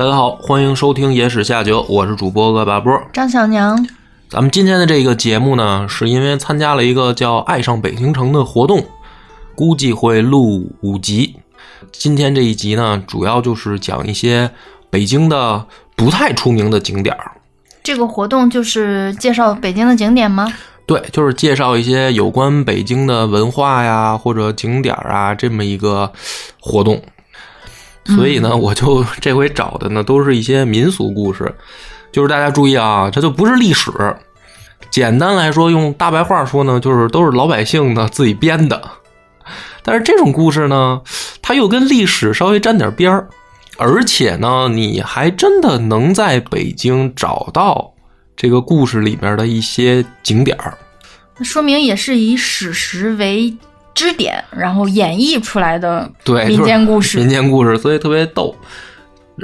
大家好，欢迎收听《野史下酒》，我是主播恶霸波。张小娘，咱们今天的这个节目呢，是因为参加了一个叫“爱上北京城”的活动，估计会录五集。今天这一集呢，主要就是讲一些北京的不太出名的景点儿。这个活动就是介绍北京的景点吗？对，就是介绍一些有关北京的文化呀，或者景点儿啊，这么一个活动。所以呢，我就这回找的呢，都是一些民俗故事。就是大家注意啊，这就不是历史。简单来说，用大白话说呢，就是都是老百姓呢自己编的。但是这种故事呢，它又跟历史稍微沾点边儿，而且呢，你还真的能在北京找到这个故事里面的一些景点儿。那说明也是以史实为支点，然后演绎出来的对民间故事。民间故事，所以特别逗。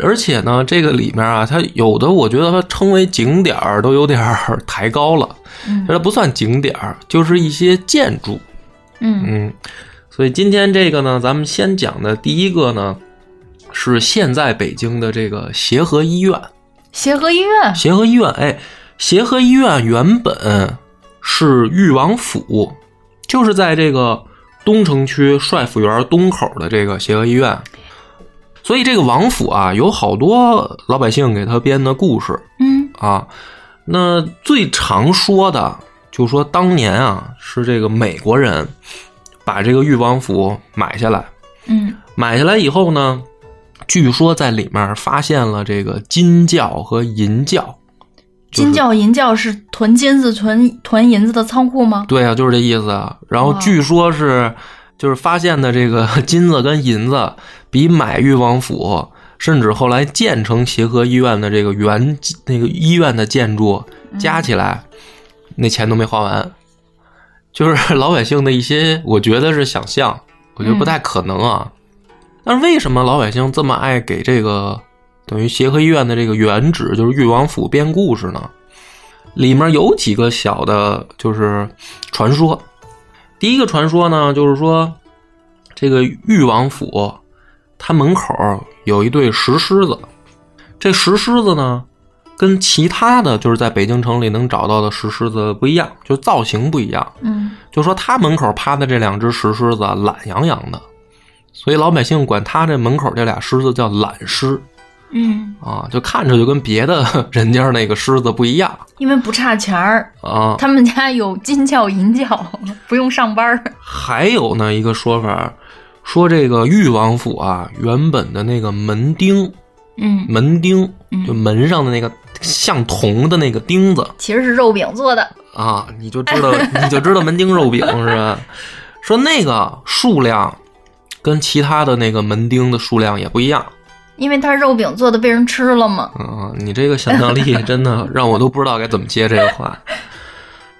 而且呢，这个里面啊，它有的我觉得它称为景点儿都有点儿抬高了，嗯它不算景点儿，就是一些建筑。嗯嗯，所以今天这个呢，咱们先讲的第一个呢，是现在北京的这个协和医院。协和医院，协和医院，哎，协和医院原本是裕王府，就是在这个东城区帅府园东口的这个协和医院。所以这个王府啊，有好多老百姓给他编的故事嗯啊。那最常说的，就说当年啊，是这个美国人把这个裕王府买下来，嗯买下来以后呢，据说在里面发现了这个金窖和银窖。就是金窖银窖是囤金子、囤囤银子的仓库吗？对啊，就是这意思啊。然后据说是，就是发现的这个 金子跟银子比买裕王府，甚至后来建成协和医院的这个原那个医院的建筑加起来，那钱都没花完。就是老百姓的一些，我觉得是想象，我觉得不太可能啊。但是为什么老百姓这么爱给这个等于协和医院的这个原址，就是裕王府编故事呢？里面有几个小的，就是传说。第一个传说呢，就是说这个裕王府，它门口有一对石狮子。这石狮子呢，跟其他的就是在北京城里能找到的石狮子不一样，就造型不一样。嗯就说他门口趴的这两只石狮子啊懒洋洋的，所以老百姓管他这门口这俩狮子叫懒狮嗯，啊，就看着就跟别的 人家那个狮子不一样因为不差钱儿，啊。他们家有金窖银窖，不用上班儿。还有呢一个说法，说这个裕王府啊，原本的那个门钉，嗯，门钉嗯就门上的那个像铜的那个钉子其实是肉饼做的。啊，你就知道 你就知道门钉肉饼是吧？说那个数量跟其他的那个门钉的数量也不一样。因为它肉饼做的被人吃了嘛。嗯，你这个想象力 真的让我都不知道该怎么接这个话。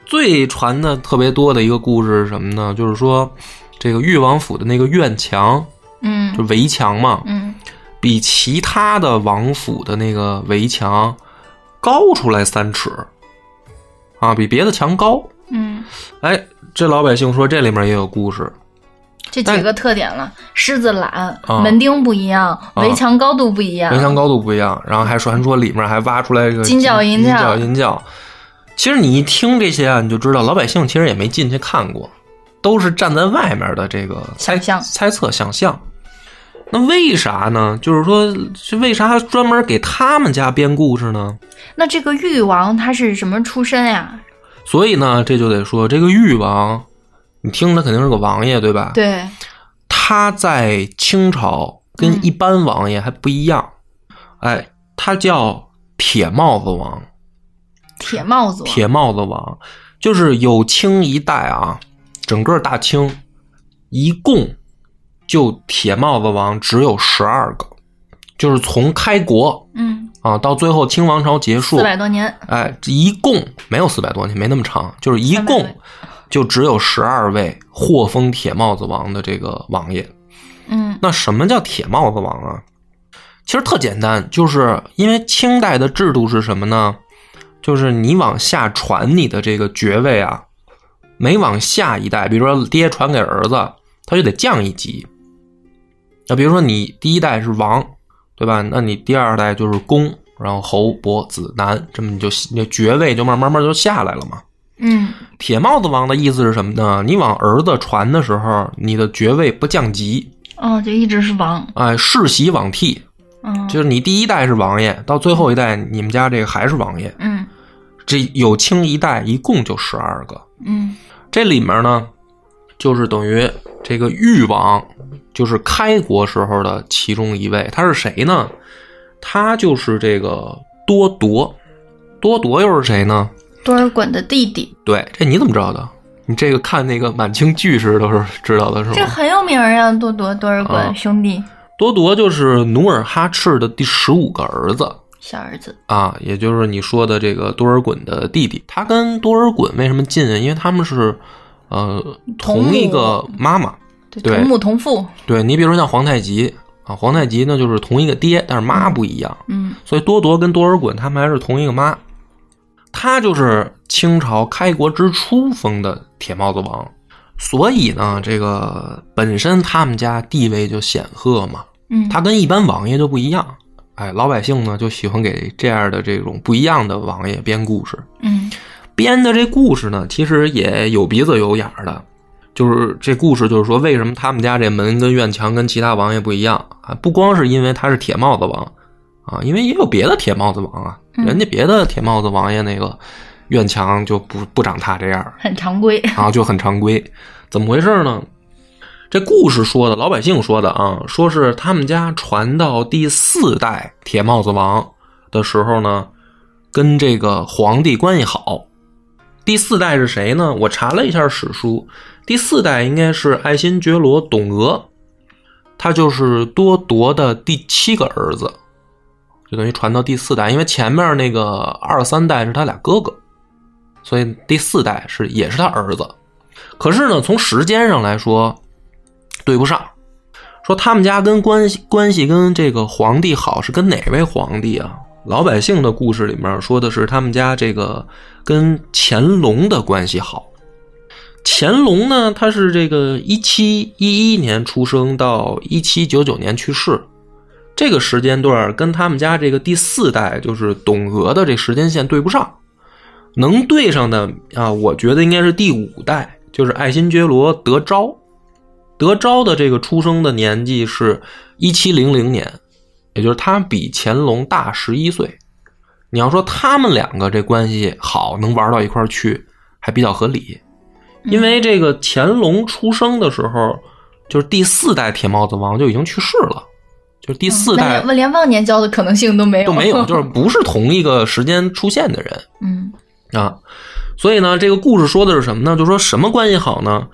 最传的特别多的一个故事是什么呢？就是说，这个豫王府的那个院墙，嗯就嗯围墙嘛，嗯比其他的王府的那个围墙高出来三尺，啊，比别的墙高。嗯，哎，这老百姓说这里面也有故事，这几个特点了：狮子懒啊，门钉不一样，围墙高度不一样。围墙高度不一样，然后还传说里面还挖出来一个金角银角，金角银角。其实你一听这些啊，你就知道老百姓其实也没进去看过，都是站在外面的这个猜想猜测、想象。那为啥呢？就是说，这为啥专门给他们家编故事呢？那这个誉王他是什么出身呀？所以呢，这就得说这个誉王，你听他肯定是个王爷，对吧？对，他在清朝跟一般王爷还不一样，哎，他叫铁帽子王。铁帽子王。铁帽子王就是有清一代啊，整个大清一共就铁帽子王只有十二个，就是从开国嗯，啊到最后清王朝结束四，百多年。哎，一共没有四百多年，没那么长，就是一共位就只有十二位获封铁帽子王的这个王爷。嗯那什么叫铁帽子王啊？其实特简单，就是因为清代的制度是什么呢？就是你往下传你的这个爵位啊，每往下一代，比如说爹传给儿子，他就得降一级。那比如说你第一代是王，对吧？那你第二代就是公，然后侯伯子男，这么你就你爵位就慢慢慢就下来了嘛。嗯。铁帽子王的意思是什么呢？你往儿子传的时候，你的爵位不降级，哦，就一直是王，哎，世袭罔替，嗯就是你第一代是王爷，到最后一代你们家这个还是王爷。嗯。这有清一代一共就十二个，嗯。这里面呢，就是等于这个誉王，就是开国时候的其中一位，他是谁呢？他就是这个多铎，多铎又是谁呢？多尔衮的弟弟，对，这你怎么知道的？你这个看那个满清剧时都是知道的是吗？这很有名儿呀，多铎多尔衮、兄弟多铎就是努尔哈赤的第十五个儿子小儿子，啊，也就是你说的这个多尔衮的弟弟。他跟多尔衮为什么近啊？因为他们是呃同一个妈妈。对，对同母同父，对你比如说像皇太极啊，皇太极呢就是同一个爹，但是妈不一样，嗯所以多铎跟多尔衮他们还是同一个妈。他就是清朝开国之初封的铁帽子王，所以呢，这个本身他们家地位就显赫嘛。嗯，他跟一般王爷就不一样，哎，老百姓呢就喜欢给这样的这种不一样的王爷编故事。嗯编的这故事呢，其实也有鼻子有眼儿的。就是这故事，就是说为什么他们家这门跟院墙跟其他王爷不一样啊？不光是因为他是铁帽子王啊，因为也有别的铁帽子王啊，嗯人家别的铁帽子王爷那个院墙就不不长他这样很常规，啊，就很常规。怎么回事呢？这故事说的，老百姓说的啊，说是他们家传到第四代铁帽子王的时候呢，跟这个皇帝关系好。第四代是谁呢？我查了一下史书，第四代应该是爱新觉罗董鄂，他就是多铎的第七个儿子，就等于传到第四代。因为前面那个二三代是他俩哥哥，所以第四代是也是他儿子。可是呢，从时间上来说，对不上。说他们家跟关系关系跟这个皇帝好是跟哪位皇帝啊？老百姓的故事里面说的是他们家这个跟乾隆的关系好。乾隆呢，他是这个一七一一年出生到一七九九年去世，这个时间段跟他们家这个第四代就是董娥的这时间线对不上。能对上的啊，我觉得应该是第五代，就是爱新觉罗德昭。德昭的这个出生的年纪是一七零零年，也就是他比乾隆大十一岁。你要说他们两个这关系好，能玩到一块儿去，还比较合理。因为这个乾隆出生的时候，就是第四代铁帽子王就已经去世了，就是第四代那连连忘年交的可能性都没有，都没有，就是不是同一个时间出现的人。嗯啊，所以呢，这个故事说的是什么呢？就说什么关系好呢？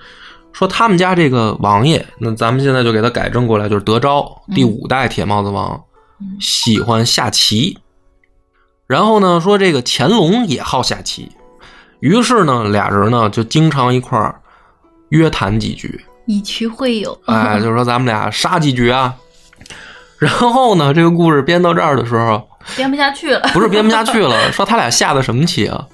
说他们家这个王爷，那咱们现在就给他改正过来，就是德昭第五代铁帽子王，嗯喜欢下棋。然后呢，说这个乾隆也好下棋，于是呢，俩人呢就经常一块儿约谈几局，以棋会友，哎，就是说咱们俩杀几局啊。然后呢，这个故事编到这儿的时候，编不下去了，不是编不下去了，说他俩下的什么棋？啊？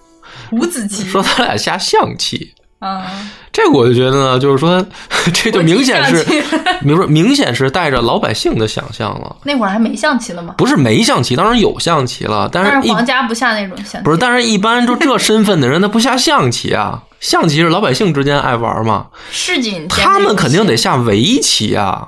五子棋。说他俩下象棋。啊，这个我就觉得呢，就是说，这就明显是国际象棋，比如说明显是带着老百姓的想象了，那会儿还没象棋呢吗，不是没象棋，当然有象棋了，但是但是皇家不下那种象棋，不是，但是一般就这身份的人，他不下象棋啊，象棋是老百姓之间爱玩嘛，市井他们肯定得，下围棋啊，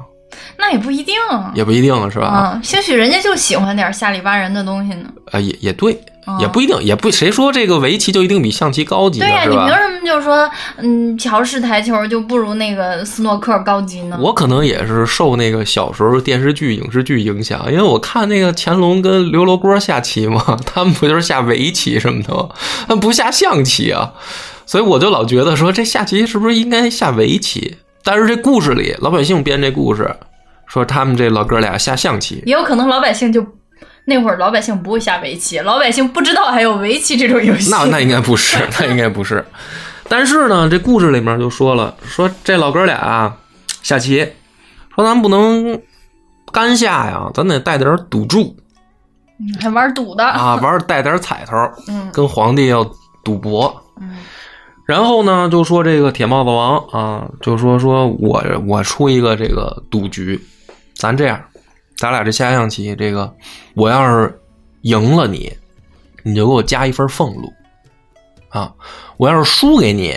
那也不一定啊，也不一定是吧？啊，兴许人家就喜欢点下里巴人的东西呢。啊，也也对，啊也不一定，也不谁说这个围棋就一定比象棋高级呢对呀？你凭什么就说，嗯，乔氏台球就不如那个斯诺克高级呢？我可能也是受那个小时候电视剧、影视剧影响，因为我看那个乾隆跟刘罗锅下棋嘛，他们不就是下围棋什么的吗？他们不下象棋啊，所以我就老觉得说这下棋是不是应该下围棋？但是这故事里老百姓编这故事，说他们这老哥俩下象棋，也有可能老百姓就那会儿老百姓不会下围棋，老百姓不知道还有围棋这种游戏。那那应该不是，那应该不是。但是呢，这故事里面就说了，说这老哥俩啊下棋，说咱不能干下呀，咱得带点赌注。嗯还玩赌的，啊，玩带点彩头，嗯跟皇帝要赌博。嗯然后呢，就说这个铁帽子王啊，就说说我我出一个这个赌局，咱这样，咱俩这下象棋，这个我要是赢了你，你就给我加一份俸禄啊；我要是输给你，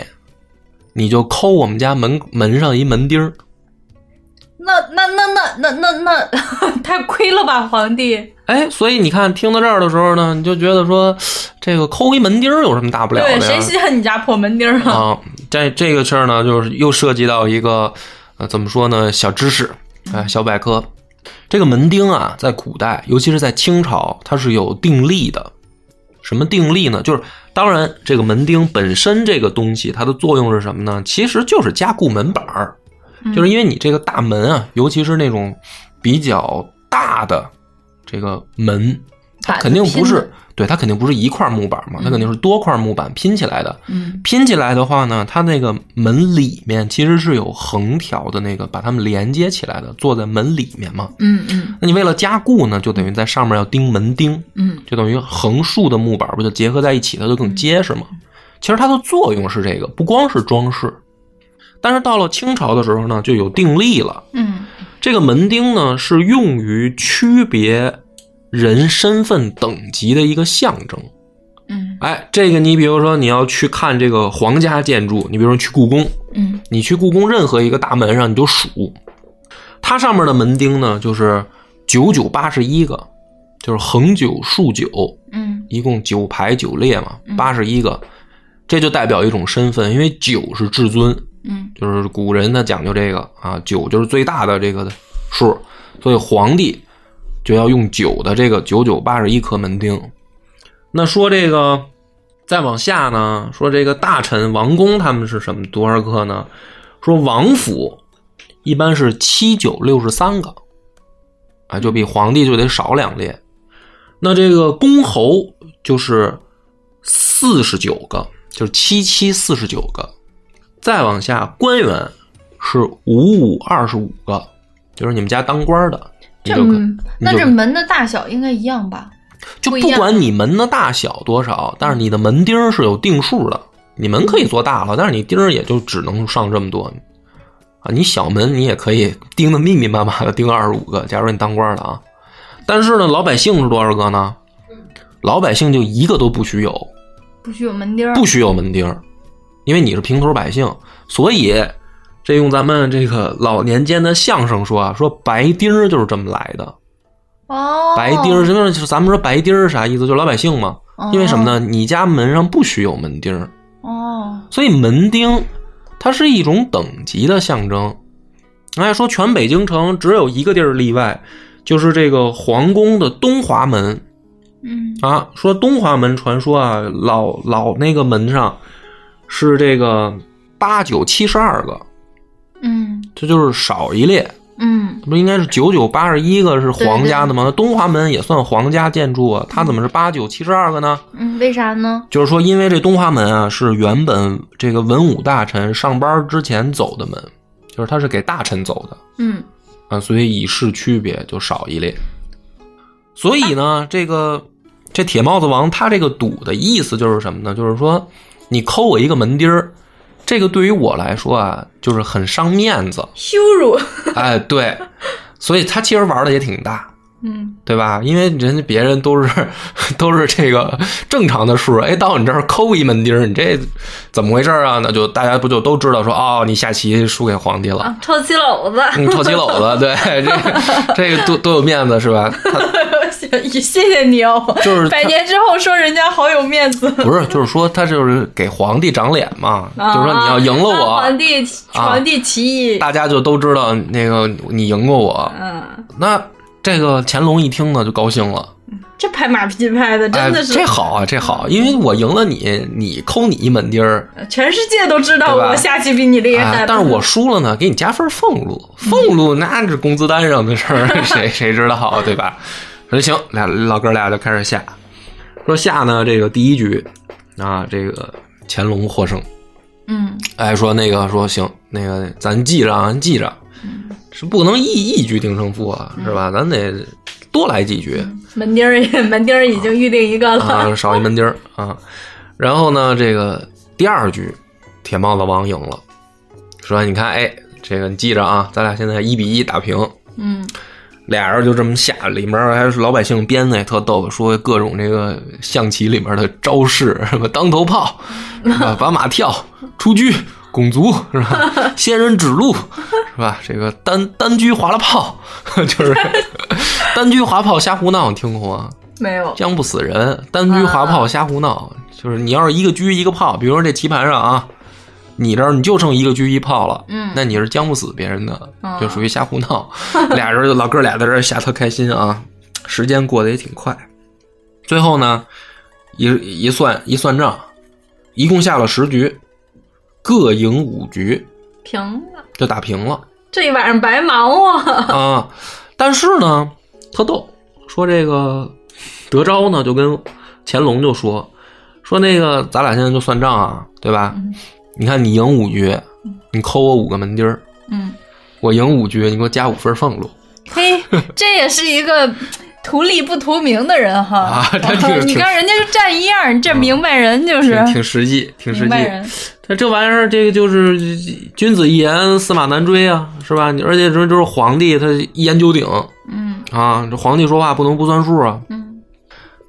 你就抠我们家门门上一门钉儿。那那那那那那那 太亏了吧，皇帝？哎，所以你看，听到这儿的时候呢，你就觉得说，这个抠一门钉儿有什么大不了的对，呀？谁稀罕你家破门钉儿啊？啊，这这个事儿呢，就是又涉及到一个呃，怎么说呢，小知识，哎，小百科。这个门钉啊，在古代，尤其是在清朝，它是有定力的。什么定力呢？就是当然，这个门钉本身这个东西，它的作用是什么呢？其实就是加固门板儿，就是因为你这个大门啊，尤其是那种比较大的这个门，它肯定不是对，它肯定不是一块木板嘛，它肯定是多块木板拼起来的。嗯拼起来的话呢，它那个门里面其实是有横条的那个把它们连接起来的，坐在门里面嘛。嗯嗯那你为了加固呢，就等于在上面要钉门钉，嗯就等于横竖的木板不就结合在一起，它就更结实嘛。其实它的作用是这个，不光是装饰。但是到了清朝的时候呢，就有定力了。嗯这个门钉呢，是用于区别人身份等级的一个象征。嗯。哎，这个你比如说你要去看这个皇家建筑，你比如说去故宫，嗯。你去故宫任何一个大门上你就数，它上面的门钉呢就是九九八十一个，就是横九竖九，嗯。一共九排九列嘛嗯，八十一个，这就代表一种身份，因为九是至尊，嗯。就是古人呢讲究这个啊，九就是最大的这个数，所以皇帝就要用九的这个九九八十一颗门钉。那说这个再往下呢，说这个大臣王公他们是什么多少颗呢？说王府一般是七九六十三个，啊，就比皇帝就得少两列。那这个公侯就是四十九个，就是七七四十九个。再往下，官员是五五二十五个，就是你们家当官的，这那这门的大小应该一样吧？就不管你门的大小多少，但是你的门钉儿是有定数的。你门可以做大了，但是你钉儿也就只能上这么多啊。你小门你也可以钉的密密麻麻的，钉二十五个。假如你当官的啊，但是呢，老百姓是多少个呢？老百姓就一个都不许有，不许有门钉儿。不许有门钉儿，因为你是平头百姓，所以这用咱们这个老年间的相声说啊，说白丁儿就是这么来的。哦，白丁儿，什么？就是咱们说白丁儿是啥意思？就是老百姓嘛。哦因为什么呢？你家门上不许有门钉儿，哦，所以门钉它是一种等级的象征。哎，说全北京城只有一个地儿例外，就是这个皇宫的东华门嗯啊。说东华门传说啊，老老那个门上是这个八九七十二个，嗯这就是少一列。嗯不应该是九九八十一个是皇家的吗？那东华门也算皇家建筑啊，它怎么是八九七十二个呢？嗯，为啥呢？就是说，因为这东华门啊是原本这个文武大臣上班之前走的门，就是它是给大臣走的嗯啊，所以以示区别就少一列。所以呢，这个这铁帽子王他这个赌的意思就是什么呢？就是说你抠我一个门钉儿，这个对于我来说啊，就是很伤面子。羞辱。哎，对，所以他其实玩的也挺大。嗯对吧？因为人家别人都是 都是这个正常的数，哎，到你这儿抠一门钉儿，你这怎么回事啊？那就大家不就都知道说，哦，你下棋输给皇帝了，啊，臭棋篓子。你臭棋篓子，对，这个 这个多多有面子是吧？他 谢谢你哦，就是百年之后说人家好有面子。不是，就是说他就是给皇帝长脸嘛，就是说你要赢了啊我，皇帝皇帝棋艺。大家就都知道那个你赢过我。嗯，那这个乾隆一听呢，就高兴了。这拍马屁拍的真的是，哎、这好啊，这好，因为我赢了你，你抠你一门钉儿，全世界都知道我下棋比你厉害。哎但是我输了呢，给你加份俸禄，俸禄那是工资单上的事儿，谁谁知道好，对吧？说行，俩老哥俩就开始下，说下呢，这个第一局啊，这个乾隆获胜，嗯哎，说那个说行，那个咱记着啊，记着，是不能一一局定胜负啊，是吧？咱得多来几局。门钉儿也门钉儿已经预定一个了。啊，少一门钉儿 啊。然后呢，这个第二局，铁帽子王赢了，说你看，哎，这个你记着啊，咱俩现在一比一打平。嗯俩人就这么下，里面还是老百姓编的，也特逗，说各种这个象棋里面的招式，什么当头炮，是吧？把马跳，出车，拱卒，是吧？仙人指路，是吧？这个单单车划了炮，就是 单车划炮瞎胡闹，你听过吗？没有，将不死人，单车划炮瞎胡闹，就是你要是一个车一个炮，比如说这棋盘上啊，你这儿你就剩一个车一炮了，嗯那你是将不死别人的，嗯就属于瞎胡闹。俩人就老哥俩在这儿瞎特开心啊，时间过得也挺快。最后呢，一一算一算账，一共下了十局，各赢五局，平了，就打平了。这一晚上白忙活。啊，但是呢，特逗，说这个德昭呢就跟乾隆就说说那个咱俩现在就算账啊，对吧？嗯你看你赢五局，你扣我五个门钉儿；嗯，我赢五局，你给我加五分俸禄。嘿，这也是一个图利不图名的人哈。啊他这你看人家就站一样，这明白人就是挺挺实际，挺实际。他这玩意儿，这个就是君子一言，驷马难追啊，是吧？你而且这就是皇帝，他一言九鼎嗯啊，这皇帝说话不能不算数啊。嗯，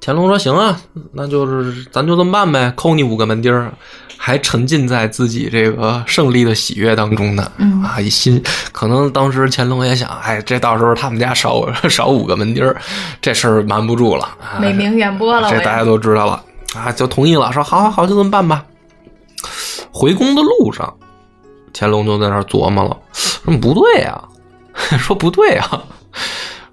乾隆说：“行啊，那就是咱就这么办呗，扣你五个门钉儿。”还沉浸在自己这个胜利的喜悦当中呢。嗯啊，一心可能当时乾隆也想，哎，这到时候他们家少 少五个门钉儿，这事儿瞒不住了。啊、美名远播了，这大家都知道了啊，就同意了，说好好好，就这么办吧。回宫的路上，乾隆就在那儿琢磨了，说不对呀、说不对啊，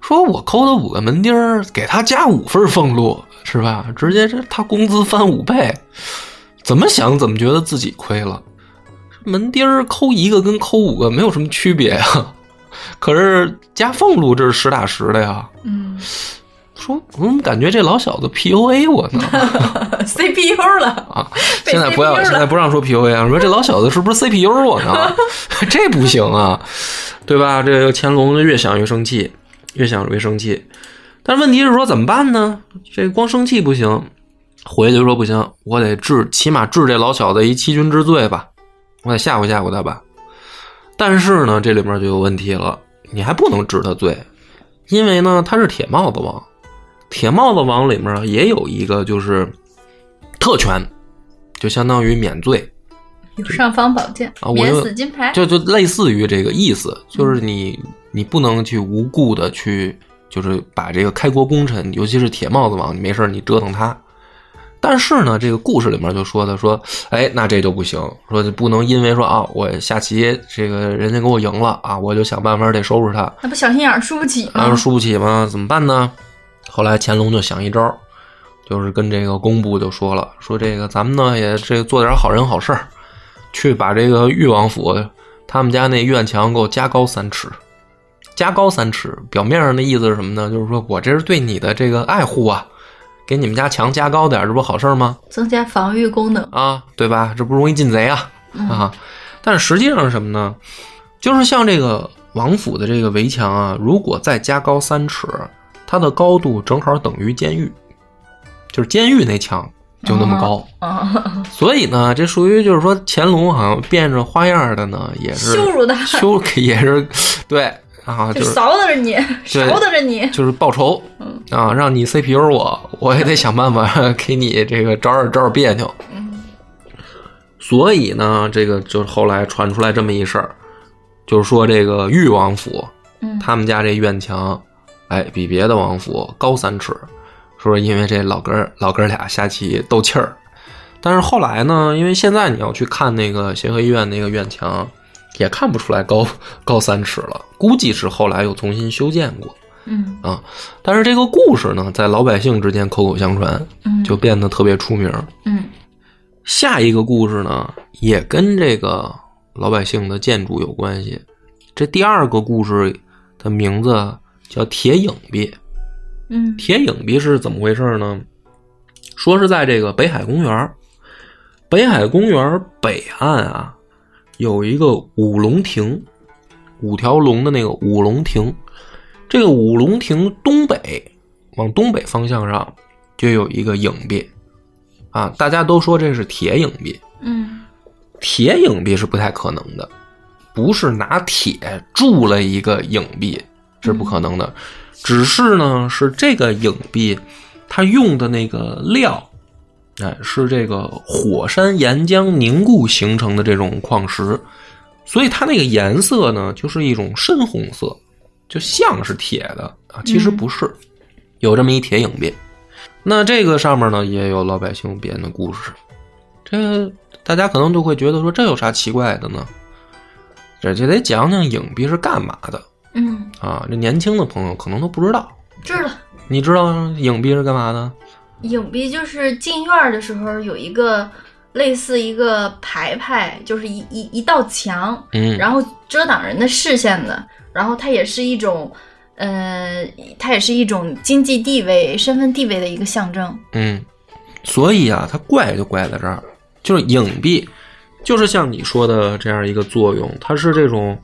说我抠他五个门钉儿，给他加五份俸禄，是吧？直接这他工资翻五倍，怎么想怎么觉得自己亏了。门钉儿扣一个跟抠五个没有什么区别呀，可是加俸禄这是实打实的呀。嗯说我怎么感觉这老小子 PUA 我呢？CPU 了，啊，现在不要，现在不让说 PUA 啊，说这老小子是不是 CPU 我呢？这不行啊，对吧？这个乾隆越想越生气，越想越生气。但是问题是说怎么办呢？这光生气不行，回去就说不行，我得治，起码治这老小子一欺君之罪吧，我得吓唬吓唬他吧。但是呢，这里面就有问题了，你还不能治他罪，因为呢他是铁帽子王，铁帽子王里面也有一个就是特权，就相当于免罪，有尚方宝剑啊，我免死金牌。就就类似于这个意思，就是你你不能去无故的去，就是把这个开国功臣，尤其是铁帽子王，你没事儿你折腾他。但是呢，这个故事里面就说的说，哎，那这就不行，说就不能因为说啊，我下棋这个人家给我赢了啊，我就想办法得收拾他，那不小心眼儿输不起吗？啊，输不起吗？怎么办呢？后来乾隆就想一招，就是跟这个工部就说了，说这个咱们呢也这个做点好人好事儿，去把这个裕王府他们家那院墙给我加高三尺，加高三尺，表面上的意思是什么呢？就是说我这是对你的这个爱护啊，给你们家墙加高点儿，这不好事儿吗？增加防御功能。啊，对吧？这不容易进贼啊啊！但是实际上是什么呢？就是像这个王府的这个围墙啊，如果再加高三尺，它的高度正好等于监狱，就是监狱那墙就那么高。啊，所以呢，这属于就是说乾隆好像变着花样的呢，也是羞辱他，羞 也是对啊，就就是扫打着你，对勺打着你。就是报仇嗯啊，让你 CPU 我，我也得想办法 给你这个找点找点别扭。嗯所以呢，这个就后来传出来这么一事儿，就是说这个裕王府嗯，他们家这院墙，哎，比别的王府高三尺，说因为这老哥老哥俩下棋斗气儿。但是后来呢，因为现在你要去看那个协和医院那个院墙，也看不出来高 高三尺了，估计是后来又重新修建过。嗯啊，但是这个故事呢，在老百姓之间口口相传，嗯，就变得特别出名。嗯下一个故事呢，也跟这个老百姓的建筑有关系。这第二个故事的名字叫铁影壁。嗯铁影壁是怎么回事呢？说是在这个北海公园，北海公园北岸啊，有一个五龙亭，五条龙的那个五龙亭。这个五龙亭东北往东北方向上就有一个影壁，啊，大家都说这是铁影壁。嗯铁影壁是不太可能的，不是拿铁铸了一个影壁，是不可能的。只是呢，是这个影壁，它用的那个料，哎，是这个火山岩浆凝固形成的这种矿石，所以它那个颜色呢，就是一种深红色，就像是铁的啊，其实不是，有这么一铁影壁。那这个上面呢，也有老百姓编的故事，这大家可能就会觉得说，这有啥奇怪的呢？这就得讲讲影壁是干嘛的嗯，啊？这年轻的朋友可能都不知道，知道。你知道影壁是干嘛的？影壁就是进院儿的时候有一个类似一个牌牌，就是一一一道墙，嗯，然后遮挡人的视线的，然后它也是一种，呃，它也是一种经济地位、身份地位的一个象征。嗯，所以啊，它怪就怪在这儿，就是影壁，就是像你说的这样一个作用，它是这种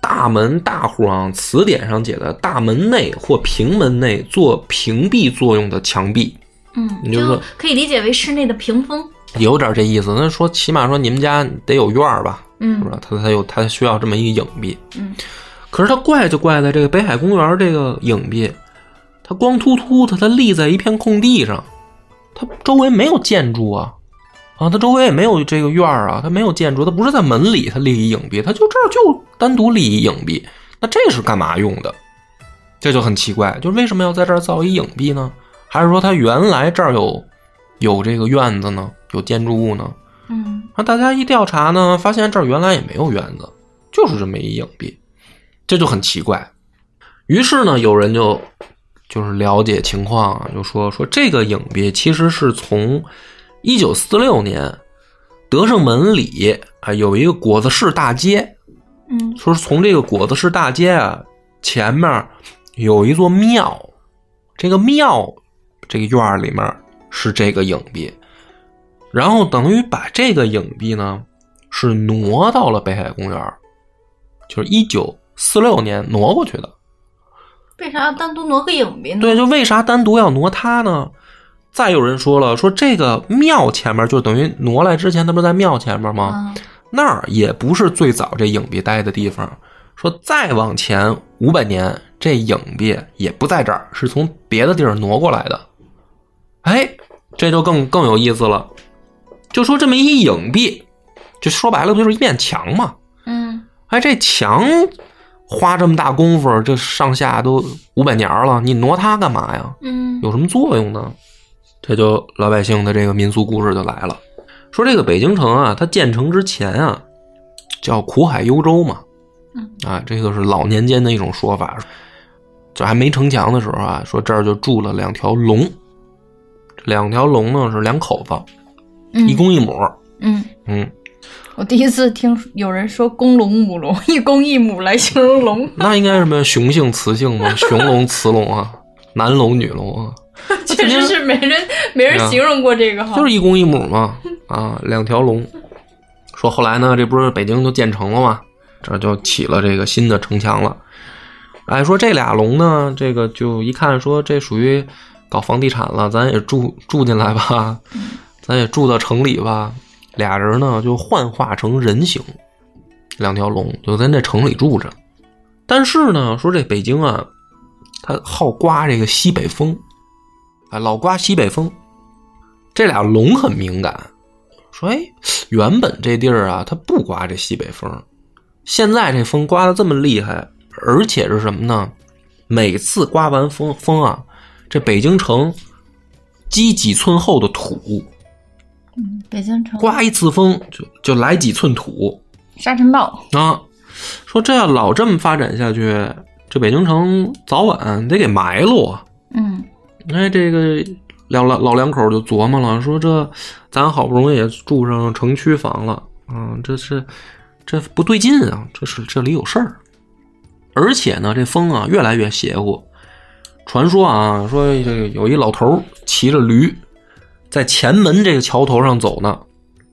大门大户啊，词典上写的大门内或平门内做屏蔽作用的墙壁，嗯，你就说可以理解为室内的屏风。有点这意思。那说起码说你们家得有院儿吧，是嗯吧？他他有他需要这么一个影壁。嗯，可是它怪就怪在这个北海公园这个影壁，它光秃秃的，它立在一片空地上，它周围没有建筑啊，啊，它周围也没有这个院儿啊，它没有建筑，它不是在门里它立一影壁，它就这儿就单独立一影壁，那这是干嘛用的？这就很奇怪，就为什么要在这儿造一影壁呢？还是说他原来这儿有有这个院子呢，有建筑物呢？嗯那大家一调查呢，发现这儿原来也没有院子，就是这么一影壁，这就很奇怪。于是呢，有人就就是了解情况啊，就说说这个影壁其实是从一九四六年德胜门里啊有一个果子市大街，嗯说是从这个果子市大街啊前面有一座庙，这个庙这个院儿里面是这个影壁，然后等于把这个影壁呢是挪到了北海公园儿，就是一九四六年挪过去的。为啥要单独挪个影壁呢？对，就为啥单独要挪它呢？再有人说了，说这个庙前面就等于挪来之前，它不是在庙前面吗？啊，那儿也不是最早这影壁待的地方。说再往前五百年，这影壁也不在这儿，是从别的地儿挪过来的。哎，这就更更有意思了。就说这么一影壁，就说白了不就是一面墙吗？嗯哎，这墙花这么大功夫，这上下都五百年了，你挪它干嘛呀？嗯有什么作用呢？这就老百姓的这个民俗故事就来了。说这个北京城啊，它建成之前啊，叫苦海幽州嘛，嗯啊，这个是老年间的一种说法。就还没城墙的时候啊，说这儿就住了两条龙，这两条龙呢是两口子，嗯一公一母。嗯，嗯，我第一次听有人说公龙母龙，一公一母来形容龙，那应该什么雄性雌性吗？雄龙雌龙啊，男龙女龙啊。确实是没人没人形容过这个哈。就是一公一母嘛，啊，两条龙。说后来呢，这不是北京就建成了吗？这就起了这个新的城墙了。哎，说这俩龙呢，这个就一看说这属于搞房地产了，咱也住住进来吧，咱也住到城里吧。俩人呢就幻化成人形，两条龙就在那城里住着。但是呢，说这北京啊，它好刮这个西北风，啊，老刮西北风。这俩龙很敏感，说：“哎，原本这地儿啊，它不刮这西北风，现在这风刮的这么厉害，而且是什么呢？每次刮完风风啊，这北京城积几寸厚的土，嗯北京城刮一次风就就来几寸土沙尘暴，啊。说这要老这么发展下去，这北京城早晚得给埋了啊。”嗯哎，这个老老老两口就琢磨了，说这咱好不容易也住上城区房了，嗯，这是这不对劲啊，这是这里有事儿。而且呢，这风啊越来越邪乎。传说啊，说这个有一老头骑着驴在前门这个桥头上走呢，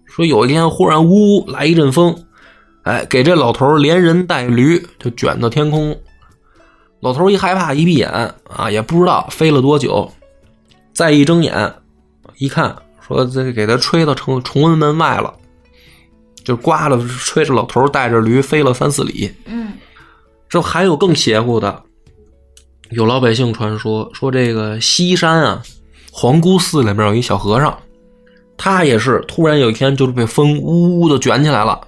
说有一天忽然呜呜来一阵风，哎，给这老头连人带驴就卷到天空。老头一害怕，一闭眼啊，也不知道飞了多久，再一睁眼，一看，说这给他吹到崇崇文门外了，就刮了，吹着老头带着驴飞了三四里。嗯这还有更邪乎的，有老百姓传说说这个西山啊，皇姑寺里面有一小和尚，他也是突然有一天就是被风呜呜的卷起来了，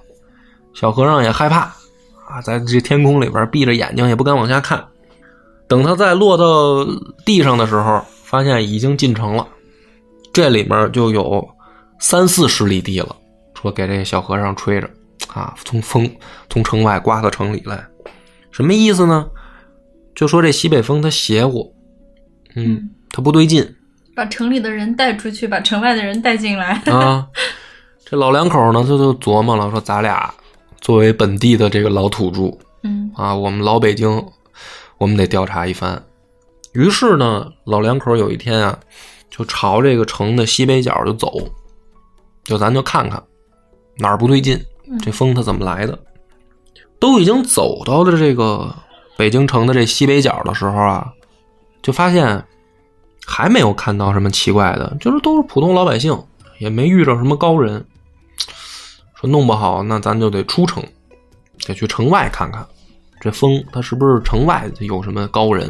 小和尚也害怕啊，在这天空里边闭着眼睛也不敢往下看。等他再落到地上的时候，发现已经进城了，这里面就有三四十里地了。说给这小和尚吹着啊，从风从城外刮到城里来，什么意思呢？就说这西北风它邪乎，嗯，它不对劲，把城里的人带出去，把城外的人带进来啊。这老两口呢，他就琢磨了，说咱俩作为本地的这个老土著，嗯啊，我们老北京，我们得调查一番。于是呢，老两口有一天啊，就朝这个城的西北角就走，就咱就看看哪儿不对劲，这风它怎么来的？都已经走到了这个北京城的这西北角的时候啊，就发现还没有看到什么奇怪的，就是都是普通老百姓，也没遇着什么高人。说弄不好，那咱就得出城，得去城外看看，这风它是不是城外有什么高人？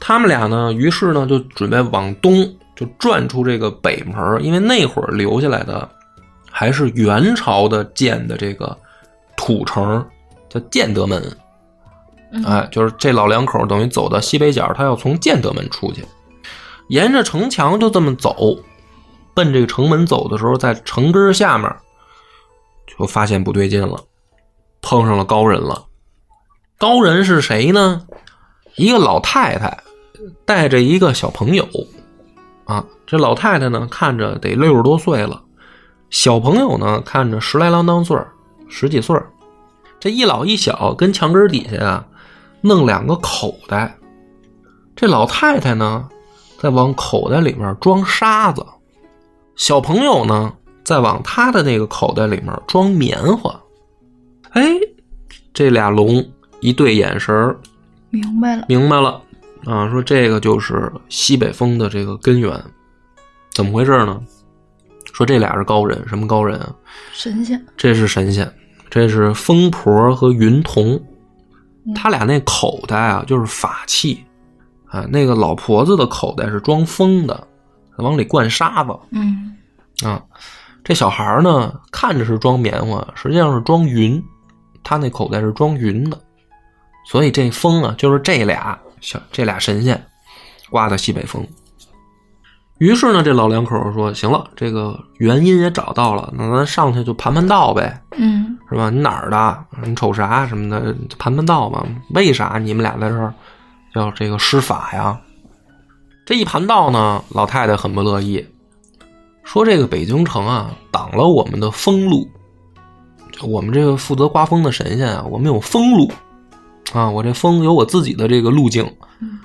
他们俩呢，于是呢就准备往东，就转出这个北门，因为那会儿留下来的还是元朝的建的这个土城，叫建德门。哎，就是这老两口等于走到西北角，他要从建德门出去，沿着城墙就这么走，奔这个城门走的时候，在城根下面就发现不对劲了，碰上了高人了。高人是谁呢？一个老太太带着一个小朋友啊。这老太太呢，看着得六十多岁了，小朋友呢，看着十来郎当岁十几岁这一老一小跟墙根底下啊。弄两个口袋，这老太太呢，在往口袋里面装沙子，小朋友呢，在往他的那个口袋里面装棉花。哎，这俩龙一对眼神明白了，明白了啊！说这个就是西北风的这个根源，怎么回事呢？说这俩是高人，什么高人啊？神仙，这是神仙，这是风婆和云童。他俩那口袋啊，就是法器啊。那个老婆子的口袋是装风的，往里灌沙子。嗯啊，这小孩呢，看着是装棉花，实际上是装云。他那口袋是装云的，所以这风啊，就是这俩小这俩神仙刮的西北风。于是呢，这老两口说：“行了，这个原因也找到了，那咱上去就盘盘道呗。”嗯。是吧？你哪儿的？你瞅啥什么的？盘盘道吧？为啥你们俩在这儿要这个施法呀？这一盘道呢，老太太很不乐意，说这个北京城啊，挡了我们的风路。我们这个负责刮风的神仙啊，我们有风路啊，我这风有我自己的这个路径。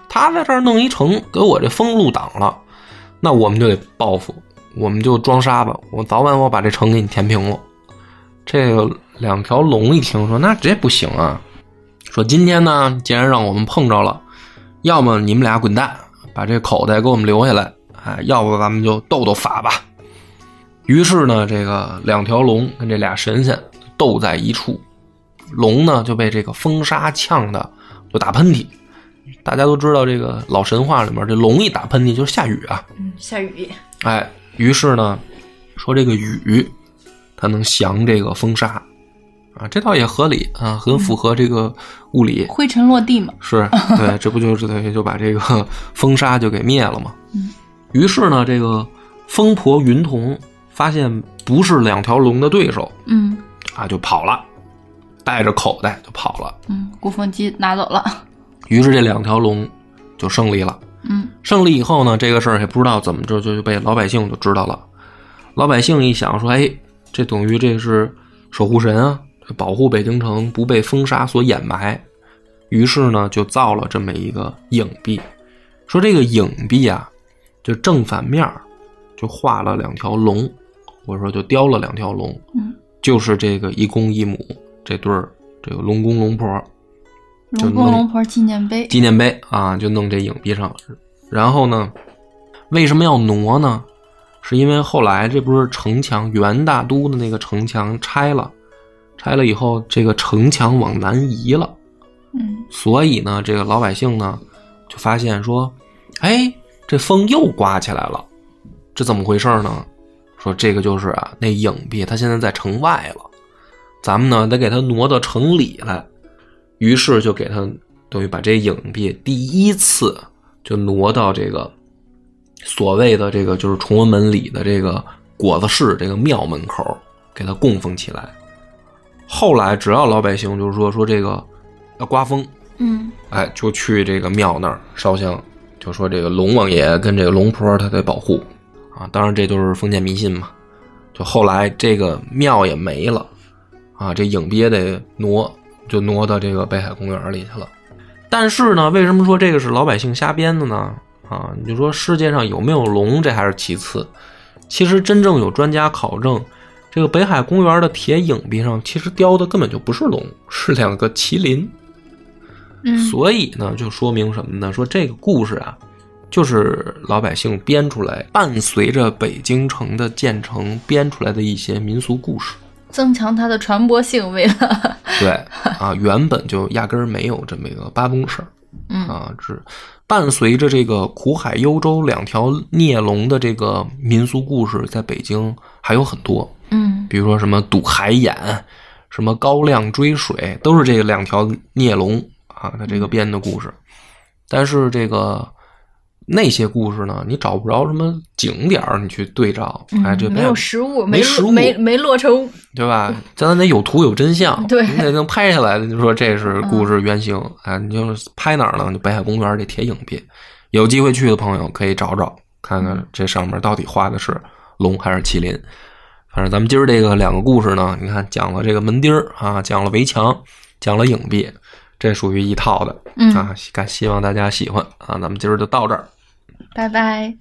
他在这儿弄一城，给我这风路挡了，那我们就得报复，我们就装沙子，我早晚我把这城给你填平了。这个。两条龙一听说，那这不行啊！说今天呢，既然让我们碰着了，要么你们俩滚蛋，把这口袋给我们留下来，哎，要不咱们就斗斗法吧。于是呢，这个两条龙跟这俩神仙斗在一处，龙呢就被这个风沙呛的就打喷嚏。大家都知道，这个老神话里面，这龙一打喷嚏就是下雨啊。嗯，下雨。哎，于是呢，说这个雨它能降这个风沙。啊，这倒也合理啊，很符合这个物理。灰尘落地嘛，是 对，这不就是等于就把这个风沙就给灭了吗？嗯。于是呢，这个风婆云童发现不是两条龙的对手，嗯，啊，就跑了，带着口袋就跑了。嗯，鼓风机拿走了。于是这两条龙就胜利了。嗯，胜利以后呢，这个事儿也不知道怎么着就就被老百姓就知道了。老百姓一想说，哎，这等于这是守护神啊。保护北京城不被风沙所掩埋，于是呢，就造了这么一个影壁。说这个影壁啊，就正反面就画了两条龙，或者说就雕了两条龙，嗯，就是这个一公一母这对儿，这个龙公龙婆，龙公龙婆纪念碑，纪念碑啊，就弄这影壁上。然后呢，为什么要挪呢？是因为后来这不是城墙元大都的那个城墙拆了。拆了以后，这个城墙往南移了，嗯，所以呢，这个老百姓呢，就发现说，哎，这风又刮起来了，这怎么回事呢？说这个就是啊，那影壁它现在在城外了，咱们呢得给它挪到城里来。于是就给他等于把这影壁第一次就挪到这个所谓的这个就是崇文门里的这个果子市这个庙门口，给他供奉起来。后来只要老百姓就是说说这个要刮风，嗯哎，就去这个庙那儿烧香，就说这个龙王爷跟这个龙婆他得保护啊。当然这都是封建迷信嘛。就后来这个庙也没了啊，这影壁也得挪，就挪到这个北海公园里去了。但是呢，为什么说这个是老百姓瞎编的呢？啊，你就说世界上有没有龙，这还是其次。其实真正有专家考证，这个北海公园的铁影壁上其实雕的根本就不是龙，是两个麒麟。嗯所以呢，就说明什么呢？说这个故事啊，就是老百姓编出来，伴随着北京城的建成编出来的一些民俗故事。增强它的传播性，为了 对啊，原本就压根儿没有这么一个八公事儿嗯啊，只伴随着这个苦海幽州两条孽龙的这个民俗故事，在北京还有很多，嗯比如说什么堵海眼，什么高亮追水，都是这个两条孽龙啊，它这个编的故事。但是这个那些故事呢，你找不着什么景点儿，你去对照，哎，这嗯没有实物，没实物没没落成，对吧？咱得有图有真相，对你得能拍下来的。就说这是故事原型，哎，你就是拍哪儿呢？就北海公园这铁影壁，有机会去的朋友可以找找，看看这上面到底画的是龙还是麒麟。反正咱们今儿这个两个故事呢，你看讲了这个门钉儿啊，讲了围墙，讲了影壁，这属于一套的嗯，啊。希希望大家喜欢啊，咱们今儿就到这儿。拜拜。